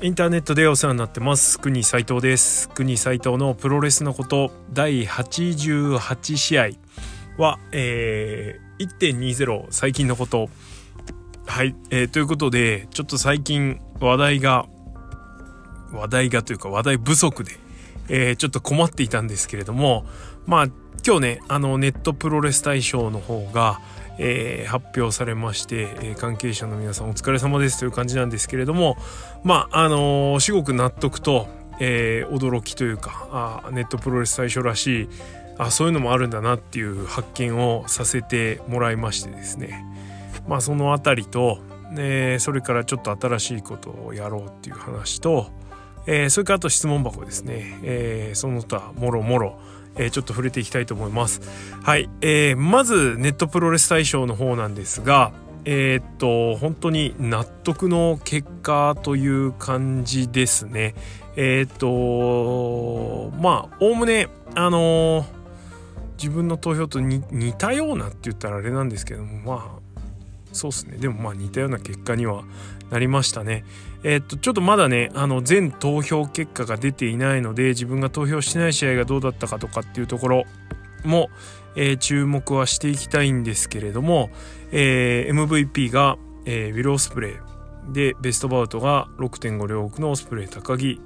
インターネットでお世話になってます。国斉藤です。国斉藤のプロレスのこと第88試合は、えー、1.20最近のこと。はい、えー、ということでちょっと最近話題が話題がというか話題不足で、えー、ちょっと困っていたんですけれどもまあ今日ねあのネットプロレス大賞の方が、えー、発表されまして、えー、関係者の皆さんお疲れ様ですという感じなんですけれどもまああのー、至極納得と、えー、驚きというかあネットプロレス最初らしいあそういうのもあるんだなっていう発見をさせてもらいましてですね。まあその辺りと、えー、それからちょっと新しいことをやろうっていう話と、えー、それからあと質問箱ですね、えー、その他もろもろえー、ちょっと触れていきたいと思います。はい、えー、まずネットプロレス大賞の方なんですが、えー、っと本当に納得の結果という感じですね。えー、っとまあおおむねあのー、自分の投票と似たようなって言ったらあれなんですけどもまあそうですねでもまあ似たような結果にはなりましたね。え、っとちょっとまだねあの全投票結果が出ていないので自分が投票してない試合がどうだったかとかっていうところも、えー、注目はしていきたいんですけれども、えー、MVP が、えー、ウィル・オスプレイでベストバウトが6.5両国のオスプレイ高木、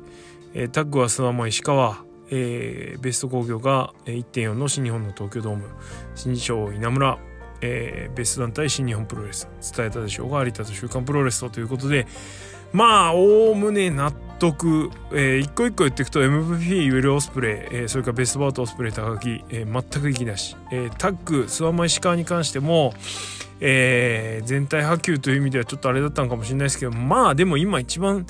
えー、タッグは諏訪間石川。えー、ベスト工業が1.4の新日本の東京ドーム。新庄稲村。えー、ベスト団体新日本プロレス。伝えたでしょうが有田と週刊プロレスということでまあおおむね納得、えー、一個一個言っていくと MVP ウェル・オスプレイ、えー、それからベストバウトオスプレイ高木、えー、全く息なし、えー、タッグ諏訪間石川に関しても、えー、全体波及という意味ではちょっとあれだったのかもしれないですけどまあでも今一番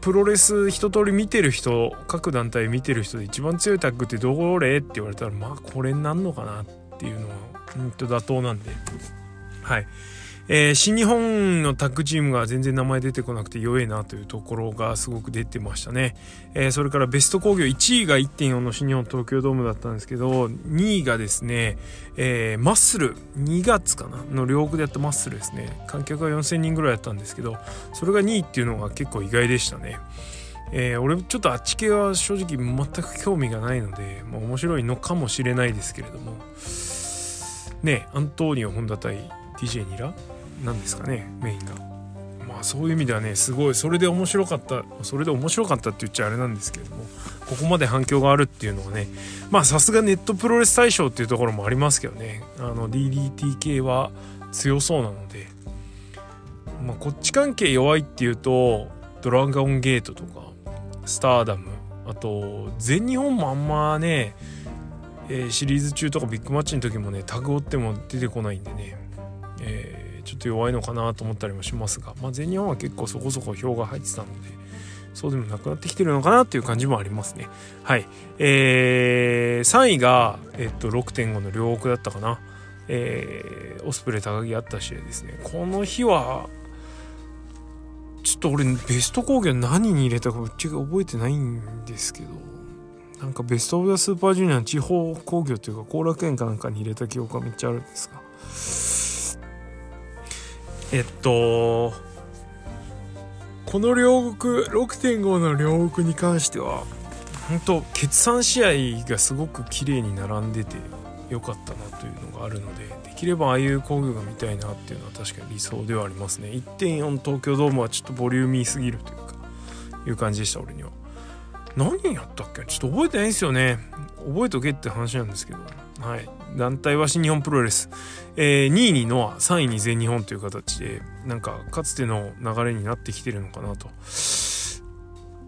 プロレス一通り見てる人各団体見てる人で一番強いタッグってどれって言われたらまあこれになんのかなっていうのはうんと妥当なんで。はい。えー、新日本のタッグチームが全然名前出てこなくて弱いなというところがすごく出てましたね。えー、それからベスト工業1位が1.4の新日本東京ドームだったんですけど、2位がですね、えー、マッスル、2月かなの両国でやったマッスルですね。観客が4000人ぐらいやったんですけど、それが2位っていうのが結構意外でしたね。えー、俺ちょっとあっち系は正直全く興味がないので、まあ、面白いのかもしれないですけれども、ねアントーニオ・ホンダ対 DJ ニラ？なんですかねメインが。まあそういう意味ではねすごいそれで面白かったそれで面白かったって言っちゃあれなんですけれどもここまで反響があるっていうのはねまあさすがネットプロレス大賞っていうところもありますけどねあの DDT 系は強そうなのでまあこっち関係弱いっていうとドラゴンゲートとかスターダムあと全日本もあんまねえ、シリーズ中とかビッグマッチの時もねタグ追っても出てこないんでね、え、ちょっと弱いのかなと思ったりもしますが、まあ、全日本は結構そこそこ票が入ってたのでそうでもなくなってきてるのかなっていう感じもありますね。はい。えー、3位が、えっと、6.5の両国だったかな。えー、オスプレイ高木あった試合ですね。この日はちょっと俺ベスト工業何に入れたかぶっちゃけ覚えてないんですけどなんかベスト・オブ・ザ・スーパージュニアの地方工業というか後楽園かなんかに入れた記憶がめっちゃあるんですが。えっとこの両国6.5の両国に関しては本当決算試合がすごく綺麗に並んでてよかったなというのがあるのでできればああいう工業が見たいなっていうのは確かに理想ではありますね。1.4東京ドームはちょっとボリューミーすぎるというかいう感じでした俺には。何やったっけ？ちょっと覚えてないんですよね。覚えとけって話なんですけど。はい。団体は新日本プロレス、えー、2位にノア3位に全日本という形でなんかかつての流れになってきてるのかなと。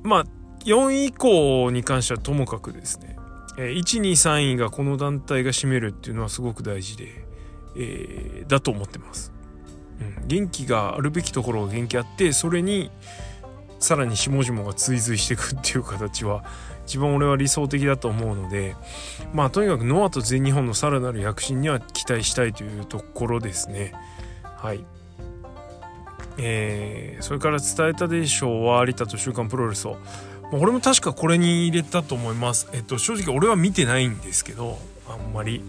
まあ4位以降に関してはともかくですね、えー、123位がこの団体が占めるっていうのはすごく大事で、えー、だと思ってます、うん、元気があるべきところが元気あってそれにさらに下々が追随していくっていう形は一番俺は理想的だと思うのでまあとにかくノアと全日本のさらなる躍進には期待したいというところですね。はい。えー、それから伝えたでしょう。は有田と週刊プロレスを。俺も確かこれに入れたと思います。えっと正直俺は見てないんですけどあんまり。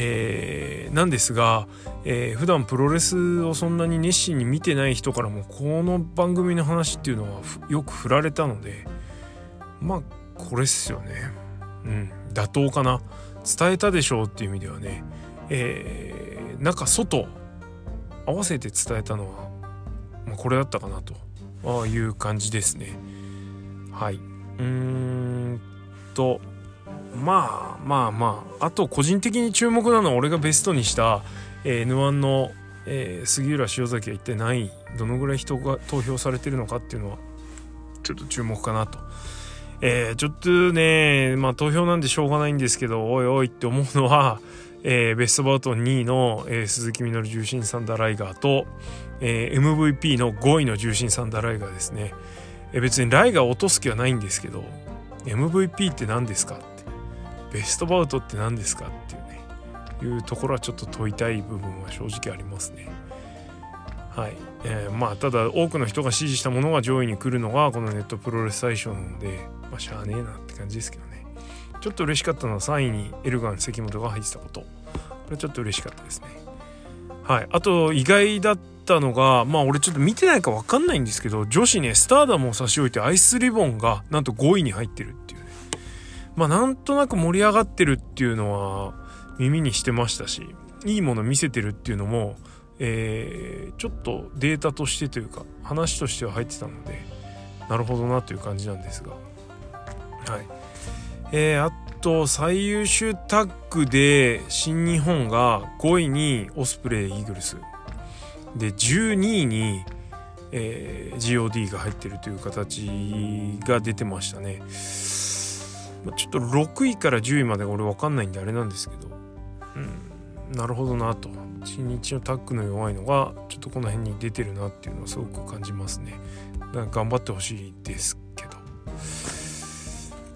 えー、なんですが、えー、普段プロレスをそんなに熱心に見てない人からもこの番組の話っていうのはよく振られたのでまあこれっすよね。うん。妥当かな。伝えたでしょうっていう意味ではね、えー、中外合わせて伝えたのは、まあ、これだったかなと。いう感じですね。はい。うんとまあまあまああと個人的に注目なのは俺がベストにした、えー、N1 の、えー、杉浦塩崎は一体何位どのぐらい人が投票されてるのかっていうのはちょっと注目かなと。えー、ちょっとね、まあ投票なんでしょうがないんですけど、おいおいって思うのは、えー、ベストバウト2位の、えー、鈴木みのる重心サンダーライガーと、えー、MVP の5位の重心サンダーライガーですね。えー、別にライガー落とす気はないんですけど、MVP って何ですか？ベストバウトって何ですかっていうねいうところはちょっと問いたい部分は正直ありますね。はい。えー、まあただ多くの人が支持したものが上位に来るのがこのネットプロレス大賞なのでまあしゃあねえなって感じですけどね。ちょっと嬉しかったのは3位にエルガン関本が入ってたこと。これちょっと嬉しかったですね。はい。あと意外だったのがまあ俺ちょっと見てないか分かんないんですけど女子ねスターダムを差し置いてアイスリボンがなんと5位に入ってる。まあなんとなく盛り上がってるっていうのは耳にしてましたしいいもの見せてるっていうのも、えー、ちょっとデータとしてというか話としては入ってたのでなるほどなという感じなんですが。はい。えー、あと最優秀タッグで新日本が5位にオスプレイイーグルス。で12位に、えー、GOD が入ってるという形が出てましたね。ちょっと6位から10位まで俺分かんないんであれなんですけど、うん、なるほどなと。新日のタッグの弱いのがちょっとこの辺に出てるなっていうのはすごく感じますね。頑張ってほしいですけど。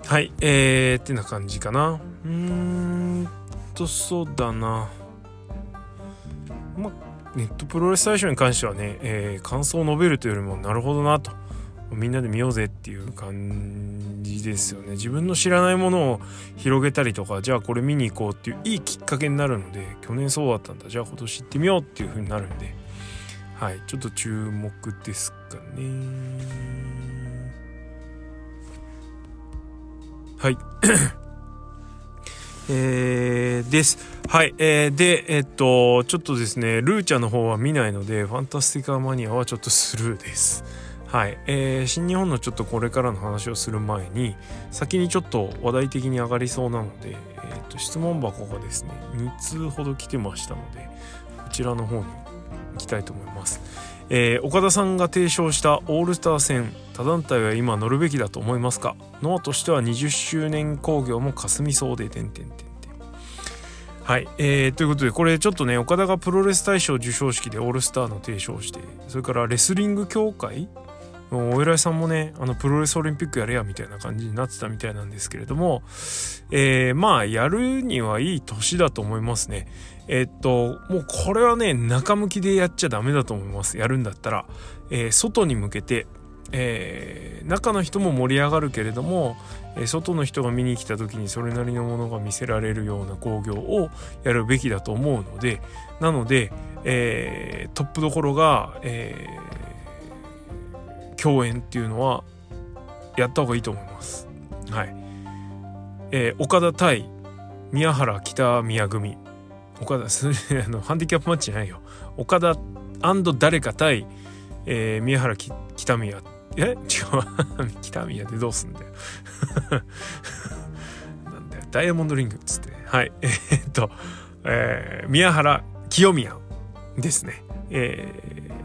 はい。えー、ってな感じかな。うーんとそうだな。まあネットプロレス大賞に関してはね、えー、感想を述べるというよりもなるほどなと。みんなで見ようぜっていう感じですよね自分の知らないものを広げたりとかじゃあこれ見に行こうっていういいきっかけになるので去年そうだったんだじゃあ今年行ってみようっていう風になるんではいちょっと注目ですかねはい えー、です。はい。えー、で、えっと、ちょっとですね、ルーチャの方は見ないので、ファンタスティカーマニアはちょっとスルーです。はい、えー、新日本のちょっとこれからの話をする前に先にちょっと話題的に上がりそうなので、えーと、質問箱がですね2通ほど来てましたのでこちらの方に行きたいと思います、えー、岡田さんが提唱したオールスター戦他団体は今乗るべきだと思いますか？ノアとしては20周年興行も霞みそうで点々点はい、えー、ということでこれちょっとね岡田がプロレス大賞授賞式でオールスターの提唱をしてそれからレスリング協会お偉いさんもねあのプロレスオリンピックやれやみたいな感じになってたみたいなんですけれども、えー、まあやるにはいい年だと思いますね。えー、っともうこれはね中向きでやっちゃダメだと思います。やるんだったら、えー、外に向けてえー、中の人も盛り上がるけれども、え、外の人が見に来た時にそれなりのものが見せられるような興行をやるべきだと思うのでなので、えー、トップどころが、え共演っていうのはやった方がいいと思います。はい。えー、岡田対宮原北宮組。岡田、あの、ハンディキャップマッチじゃないよ。岡田誰か対、えー、宮原北宮。え？違う。北宮でどうすんだよ。なんだよ。ダイヤモンドリングっつって。はい。えー、っと、えー、宮原清宮ですね。え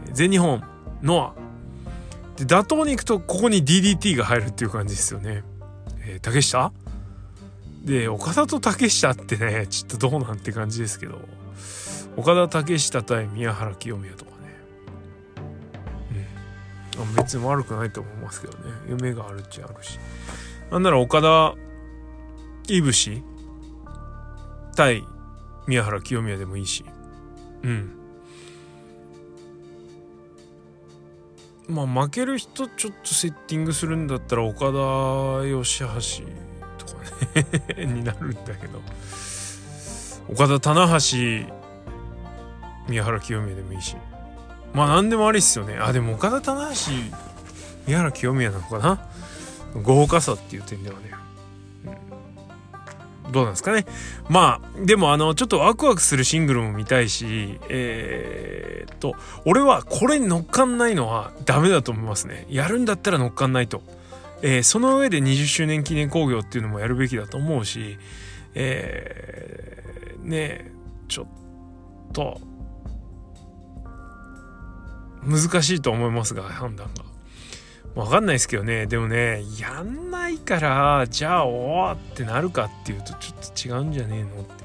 ー、全日本ノアで打倒に行くとここに DDT が入るっていう感じですよね。えー、竹下？で岡田と竹下ってねちょっとどうなんて感じですけど。岡田竹下対宮原清宮とかね。うん。別に悪くないと思いますけどね。夢があるっちゃあるし。なんなら岡田いぶし対宮原清宮でもいいし。うん。まあ負ける人ちょっとセッティングするんだったら岡田義橋とかね になるんだけど。岡田棚橋宮原清宮でもいいし。まあ何でもありっすよね。あでも岡田棚橋宮原清宮なのかな。豪華さっていう点ではね、どうなんですかね。まあでもあのちょっとワクワクするシングルも見たいしえー、っと俺はこれに乗っかんないのはダメだと思いますね。やるんだったら乗っかんないと、えー、その上で20周年記念興行っていうのもやるべきだと思うしえー、ねちょっと難しいと思いますが判断が。わかんないですけどね。でもねやんないからじゃあおおってなるかっていうとちょっと違うんじゃねえのって。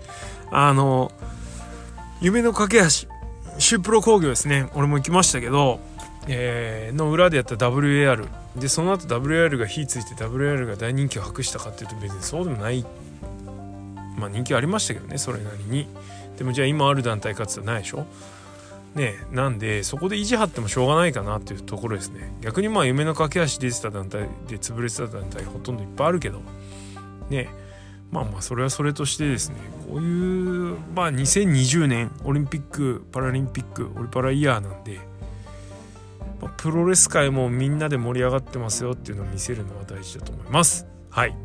あの夢の架け橋シュープロ工業ですね。俺も行きましたけど、えー、の裏でやった WAR でその後 WAR が火ついて WAR が大人気を博したかっていうと別にそうでもない。まあ人気ありましたけどねそれなりに。でもじゃあ今ある団体活動ないでしょ？ねなんでそこで意地張ってもしょうがないかなっていうところですね。逆にまあ夢の架け橋出てた団体で潰れてた団体ほとんどいっぱいあるけどねまあまあそれはそれとしてですねこういうまあ2020年オリンピックパラリンピックオリパライヤーなんで、まあ、プロレス界もみんなで盛り上がってますよっていうのを見せるのは大事だと思います。はい。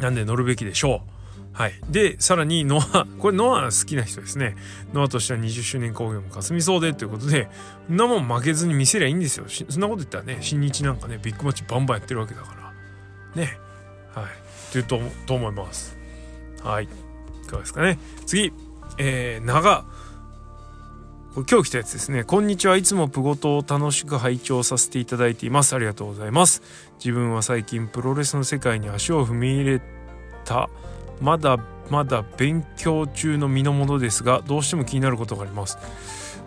なんで乗るべきでしょう。はい。で、さらにノア、これノア好きな人ですね。ノアとしては20周年工業も霞そうでということで、そんなもん負けずに見せりゃいいんですよ。そんなこと言ったらね、新日なんかね、ビッグマッチバンバンやってるわけだから。ね。はい。というと、と思います。はい。いかがですかね。次。えー、長。これ今日来たやつですね。こんにちは。いつもプゴトを楽しく拝聴させていただいています。ありがとうございます。自分は最近プロレスの世界に足を踏み入れたまだまだ勉強中の身のものですがどうしても気になることがあります。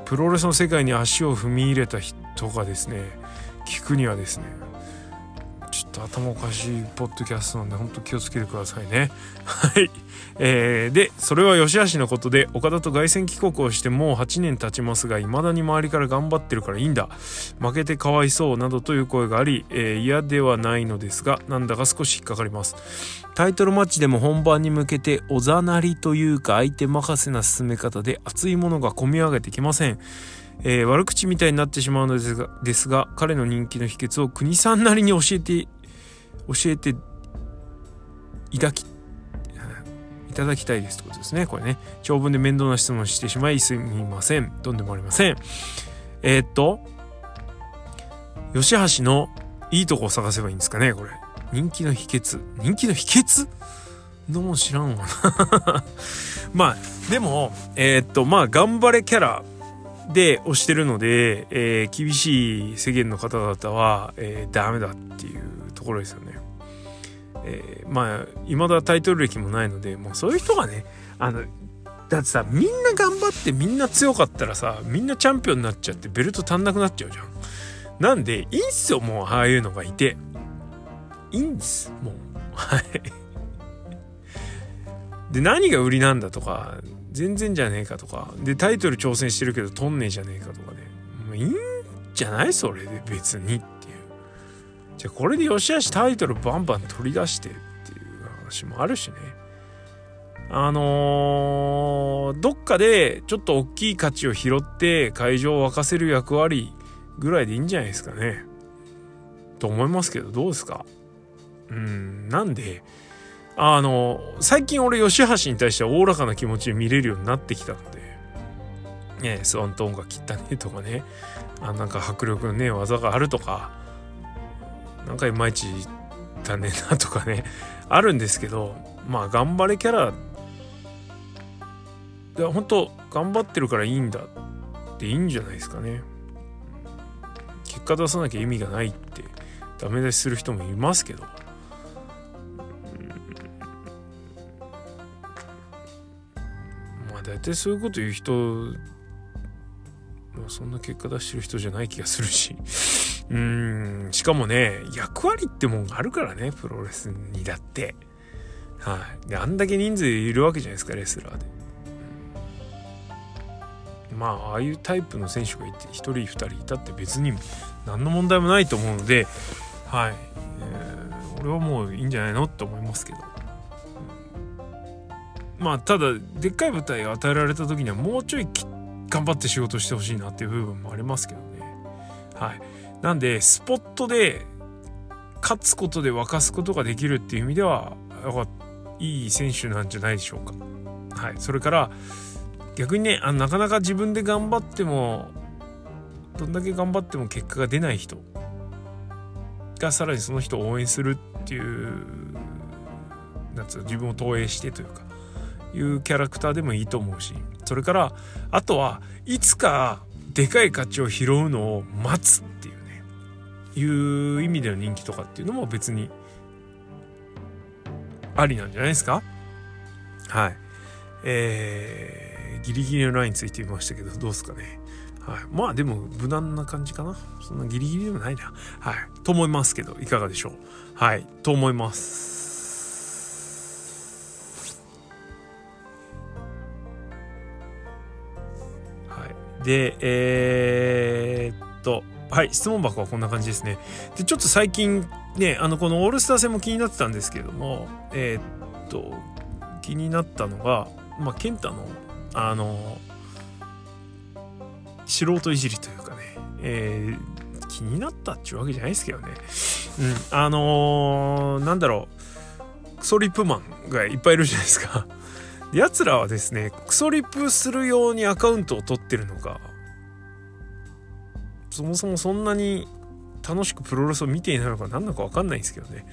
プロレスの世界に足を踏み入れた人がですね聞くにはですねと頭おかしいポッドキャストなんで本当気をつけてくださいね。はい。えー、でそれは吉橋のことで岡田と凱旋帰国をしてもう8年経ちますが未だに周りから頑張ってるからいいんだ。負けてかわいそうなどという声があり、えー、嫌ではないのですがなんだか少し引っかかります。タイトルマッチでも本番に向けておざなりというか相手任せな進め方で熱いものが込み上げてきません。えー、悪口みたいになってしまうのですがですが彼の人気の秘訣を国さんなりに教えて教えていただきいただきたいですってことですね。これね。長文で面倒な質問してしまいすみません。とんでもありません。えー、っと吉橋のいいとこを探せばいいんですかねこれ。人気の秘訣。人気の秘訣？どうも知らんわな。まあでもえー、っとまあ頑張れキャラで押してるので、えー、厳しい世間の方々は、えー、ダメだっていうところですよね。えー、まあ未だタイトル歴もないのでもうそういう人がねあのだってさみんな頑張ってみんな強かったらさみんなチャンピオンになっちゃってベルト足んなくなっちゃうじゃん。なんでいいんすよもうああいうのがいて。いいんですもう。はい。で何が売りなんだとか全然じゃねえかとかでタイトル挑戦してるけどとんねえじゃねえかとかねもういいんじゃない？それで別にっじゃあこれでよしあしタイトルバンバン取り出してっていう話もあるしね。あのー、どっかでちょっと大きい価値を拾って会場を沸かせる役割ぐらいでいいんじゃないですかね。と思いますけどどうですか？うんなんであの最近俺吉橋に対してはおおらかな気持ちで見れるようになってきたので、ね、スワントーンが切ったねとかね。あなんか迫力のね技があるとか。なんかいまいちだねなとかね あるんですけどまあ頑張れキャラいや本当頑張ってるからいいんだっていいんじゃないですかね。結果出さなきゃ意味がないってダメ出しする人もいますけど。まあ大体そういうこと言う人そんな結果出してる人じゃない気がするし。うーん。しかもね役割ってもんがあるからねプロレスにだって。はい。であんだけ人数いるわけじゃないですかレスラーで、まあああいうタイプの選手がいて1人2人いたって別に何の問題もないと思うのではい、えー、俺はもういいんじゃないのって思いますけど。まあただでっかい舞台与えられた時にはもうちょい頑張って仕事してほしいなっていう部分もありますけどね。はい。なんでスポットで勝つことで沸かすことができるっていう意味ではいい選手なんじゃないでしょうか。はい。それから逆にねあなかなか自分で頑張ってもどんだけ頑張っても結果が出ない人がさらにその人を応援するっていうなんつう自分を投影してというかいうキャラクターでもいいと思うしそれからあとはいつかでかい価値を拾うのを待つっていう。いう意味での人気とかっていうのも別にありなんじゃないですか？はい。えー、ギリギリのラインついてみましたけどどうですかね。はい、まあでも無難な感じかな。そんなギリギリでもないな。はい。と思いますけどいかがでしょう？はい。と思います。はい。でえー、っとはい質問箱はこんな感じですねでちょっと最近ねあのこのオールスター戦も気になってたんですけれどもえー、っと気になったのがまあ健太のあの素人いじりというかね、えー、気になったっちゅうわけじゃないですけどね。うん、あのー、なんだろう、クソリップマンがいっぱいいるじゃないですか。奴らはですね、クソリップするようにアカウントを取ってるのか、そもそもそんなに楽しくプロレスを見ていないのか何なのか分かんないんですけどね。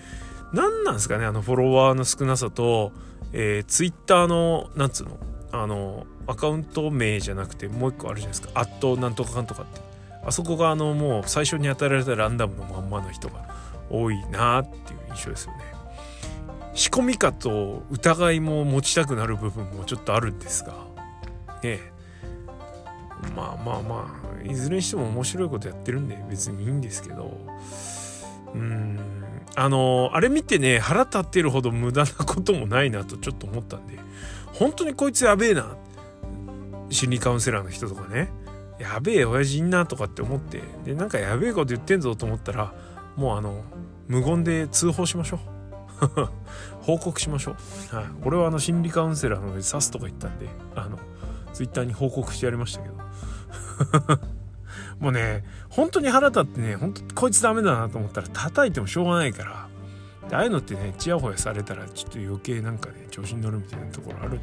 何なんですかね、あのフォロワーの少なさと、えー、ツイッターの、なんつうの、あの、アカウント名じゃなくてもう一個あるじゃないですか「アットなんとかかんとか」って。あそこがあのもう最初に与えられたランダムのまんまの人が多いなっていう印象ですよね。仕込みかと疑いも持ちたくなる部分もちょっとあるんですが。ねまあまあまあ。いずれにしても面白いことやってるんで別にいいんですけど。うん。あのあれ見てね腹立ってるほど無駄なこともないなとちょっと思ったんで。本当にこいつやべえな。心理カウンセラーの人とかね。やべえ親父いんなとかって思って。でなんかやべえこと言ってんぞと思ったらもうあの無言で通報しましょう。報告しましょう、はい、俺はあの心理カウンセラーので刺すとか言ったんであのツイッターに報告してやりましたけど。もうね本当に腹立ってね本当こいつダメだなと思ったら叩いてもしょうがないからああいうのってねちやほやされたらちょっと余計なんかね調子に乗るみたいなところあるんで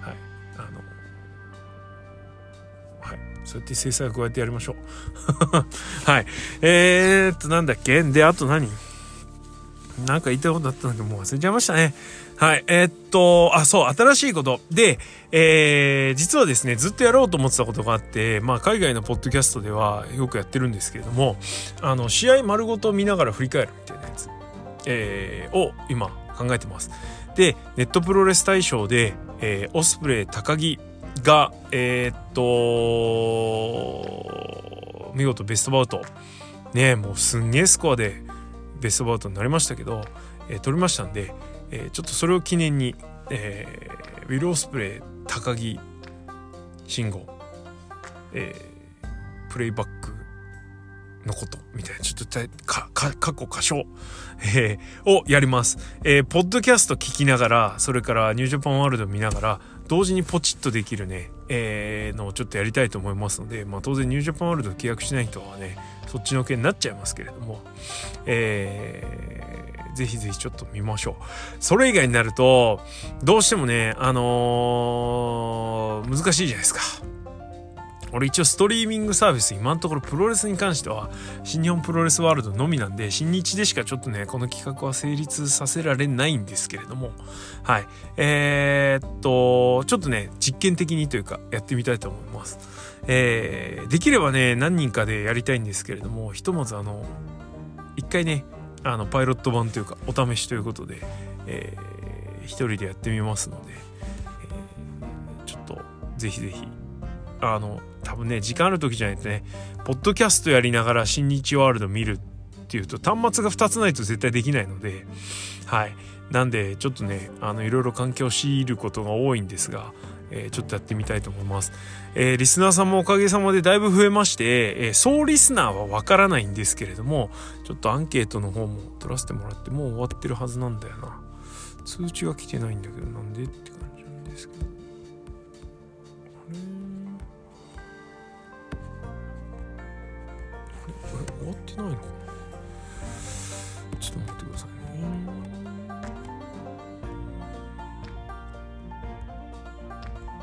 はい。あのはい。そうやって制裁を加えてやりましょう。はい。えー、っとなんだっけ？であと何？なんか言いたいことあったんだけどもう忘れちゃいましたねはい。えー、っと、あ、そう、新しいこと。で、えー、実はですね、ずっとやろうと思ってたことがあって、まあ、海外のポッドキャストではよくやってるんですけれども、あの、試合丸ごと見ながら振り返るみたいなやつ。えー、を今考えてます。で、ネットプロレス大賞で、えー、オスプレイ高木が、えー、っと、見事ベストバウト。ねもうすんげえスコアでベストバウトになりましたけど、えー、取りましたんで、えー、ちょっとそれを記念に、えー、ウィル・オスプレイ高木慎吾、えー、プレイバックのことみたいなちょっと過去歌唱、えー、をやります、えー、ポッドキャスト聞きながらそれからニュージャパンワールド見ながら同時にポチッとできるね、えー、のをちょっとやりたいと思いますので、まあ、当然ニュージャパンワールド契約しない人はねそっちの件になっちゃいますけれども、えー、ぜひぜひちょっと見ましょう。それ以外になるとどうしてもねあのー、難しいじゃないですか。俺一応ストリーミングサービス今のところプロレスに関しては新日本プロレスワールドのみなんで新日でしかちょっとねこの企画は成立させられないんですけれどもはい。えー、っとちょっとね実験的にというかやってみたいと思います。えー、できればね何人かでやりたいんですけれどもひとまずあの一回ねあのパイロット版というかお試しということで、えー、一人でやってみますので、えー、ちょっとぜひぜひあの多分ね時間ある時じゃないとねポッドキャストやりながら新日ワールド見るっていうと端末が2つないと絶対できないのではい。なんでちょっとねあのいろいろ環境を強いることが多いんですが、えー、ちょっとやってみたいと思います、えー、リスナーさんもおかげさまでだいぶ増えまして、えー、総リスナーはわからないんですけれどもちょっとアンケートの方も取らせてもらってもう終わってるはずなんだよな。通知が来てないんだけどなんでって感じなんですけど。あれ？あれ？これ終わってないのかな？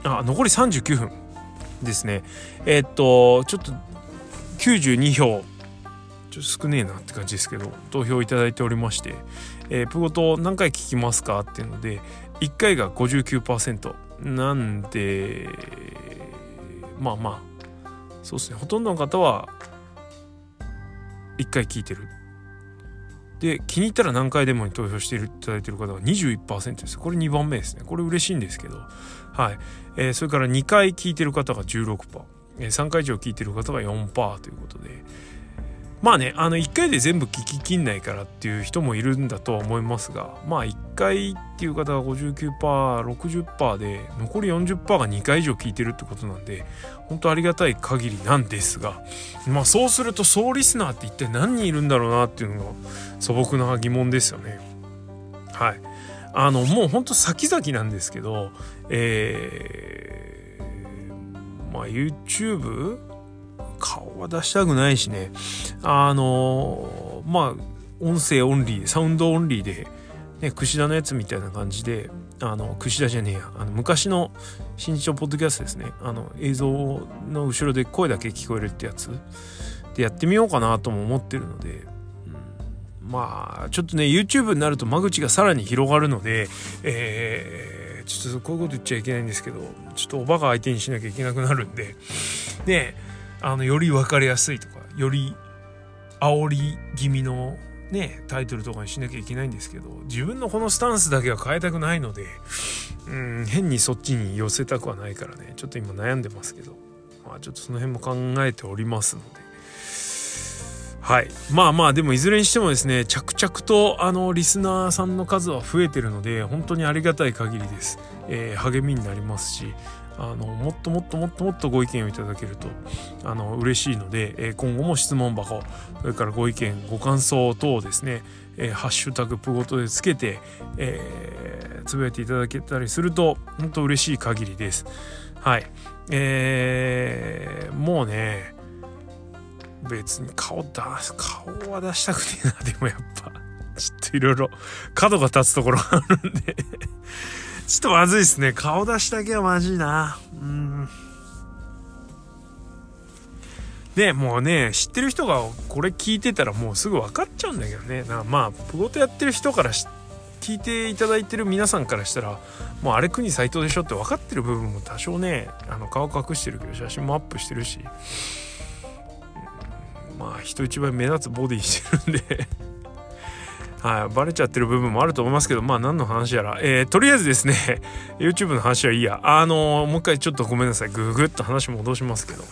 あ残り39分。ですね。えー、っとちょっと92票。ちょっと少ねえなって感じですけど投票いただいておりまして「えー、プゴト何回聞きますか?」っていうので1回が59%なんでまあまあ。そうですね。ほとんどの方は1回聞いてる。で気に入ったら何回でもに投票していただいている方が21%です。これ2番目ですね。これ嬉しいんですけど。はい、えー、それから2回聞いてる方が16%、えー、3回以上聞いてる方が4%ということで。まあねあの1回で全部聞ききんないからっていう人もいるんだとは思いますがまあ1回っていう方が 59%60% で残り40%が2回以上聞いてるってことなんで本当ありがたい限りなんですがまあそうすると総リスナーって一体何人いるんだろうなっていうのが素朴な疑問ですよね。はいあのもうほんと先々なんですけどえー、まあ YouTube 顔は出したくないしね。あのまあ音声オンリーサウンドオンリーで、ね、串田のやつみたいな感じであの串田じゃねえやあの昔の新日のポッドキャストですね。あの映像の後ろで声だけ聞こえるってやつ。でやってみようかなとも思ってるので、うん、まあちょっとね YouTube になると間口がさらに広がるのでえー、ちょっとこういうこと言っちゃいけないんですけどちょっとおバカ相手にしなきゃいけなくなるんで。であのより分かりやすいとかより煽り気味のねタイトルとかにしなきゃいけないんですけど自分のこのスタンスだけは変えたくないのでうん変にそっちに寄せたくはないからねちょっと今悩んでますけどまあちょっとその辺も考えておりますので。はいまあまあでもいずれにしてもですね着々とあのリスナーさんの数は増えてるので本当にありがたい限りです、えー、励みになりますしあのもっともっともっともっとご意見をいただけるとあの嬉しいので、え、今後も質問箱それからご意見ご感想等をですね、え、ハッシュタグプごとでつけて、えー、つぶやいていただけたりすると本当嬉しい限りです。はい。えー、もうね別に顔出す顔は出したくねえなでもやっぱ。ちょっといろいろ角が立つところがあるんで。ちょっとまずいですね。顔出しだけはまずいな。うん。ねもうね、知ってる人がこれ聞いてたらもうすぐ分かっちゃうんだけどね。なまあ、プゴトやってる人から聞いていただいてる皆さんからしたら、もうあれ国斎藤でしょって分かってる部分も多少ね、あの顔隠してるけど写真もアップしてるし、まあ人一倍目立つボディしてるんではい、バレちゃってる部分もあると思いますけど、まあ何の話やら。えー、とりあえずですね、YouTube の話はいいや。あのー、もう一回ちょっとごめんなさい。ぐぐっと話戻しますけど。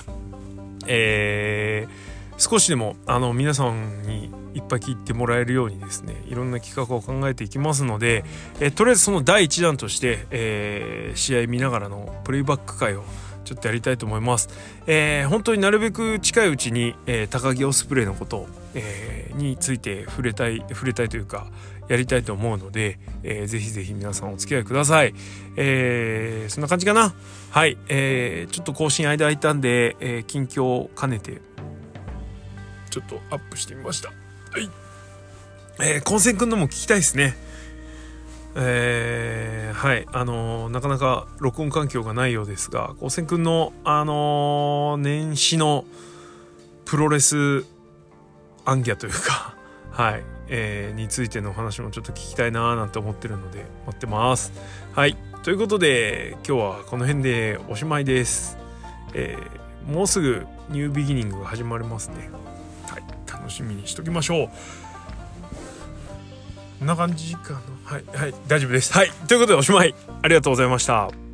えー、少しでも、あの、皆さんにいっぱい聞いてもらえるようにですね、いろんな企画を考えていきますので、えー、とりあえずその第1弾として、えー、試合見ながらのプレイバック会をちょっとやりたいと思います。えー、本当になるべく近いうちに、えー、高木オスプレイのことを、えー、について触れたい触れたいというかやりたいと思うので、えー、ぜひぜひ皆さんお付き合いください。えー、そんな感じかな？はい、えー、ちょっと更新間空いたんで、えー、近況を兼ねてちょっとアップしてみました。はい。えー、混戦くんのも聞きたいですね。えー、はいあのー、なかなか録音環境がないようですが高専くんのあのー、年始のプロレスアンギャというか はい、えー、についてのお話もちょっと聞きたいなーなんて思ってるので待ってます。はい。ということで今日はこの辺でおしまいです。えー、もうすぐニュービギニングが始まりますね。はい。楽しみにしときましょう。こんな感じかな。はい。はい。大丈夫です。はい。ということでおしまい。ありがとうございました。